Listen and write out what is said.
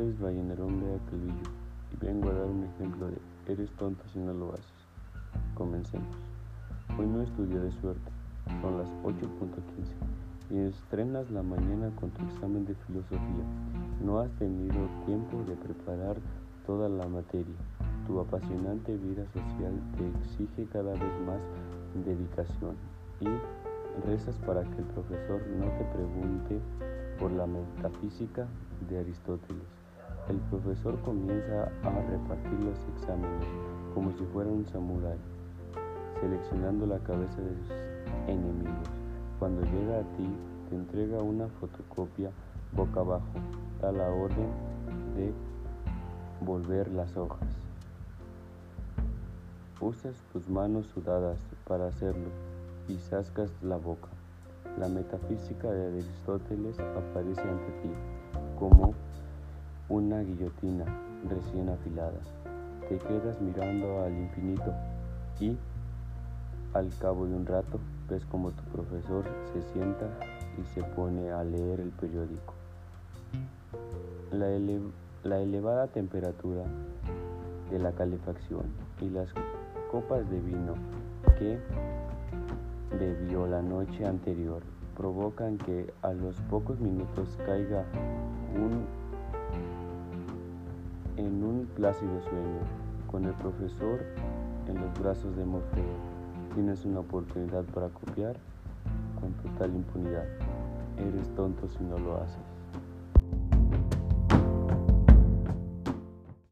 es Vallenerón Lea Calvillo y vengo a dar un ejemplo de eres tonto si no lo haces. Comencemos. Hoy no estudié de suerte, son las 8.15 y estrenas la mañana con tu examen de filosofía. No has tenido tiempo de preparar toda la materia. Tu apasionante vida social te exige cada vez más dedicación y rezas para que el profesor no te pregunte por la metafísica de Aristóteles. El profesor comienza a repartir los exámenes como si fuera un samurái, seleccionando la cabeza de sus enemigos. Cuando llega a ti, te entrega una fotocopia boca abajo, da la orden de volver las hojas. Usas tus manos sudadas para hacerlo y sascas la boca. La metafísica de Aristóteles aparece ante ti como una guillotina recién afilada. Te quedas mirando al infinito y al cabo de un rato ves como tu profesor se sienta y se pone a leer el periódico. La, la elevada temperatura de la calefacción y las copas de vino que bebió la noche anterior provocan que a los pocos minutos caiga un, plácido sueño con el profesor en los brazos de Morfeo. Tienes una oportunidad para copiar con total impunidad. Eres tonto si no lo haces.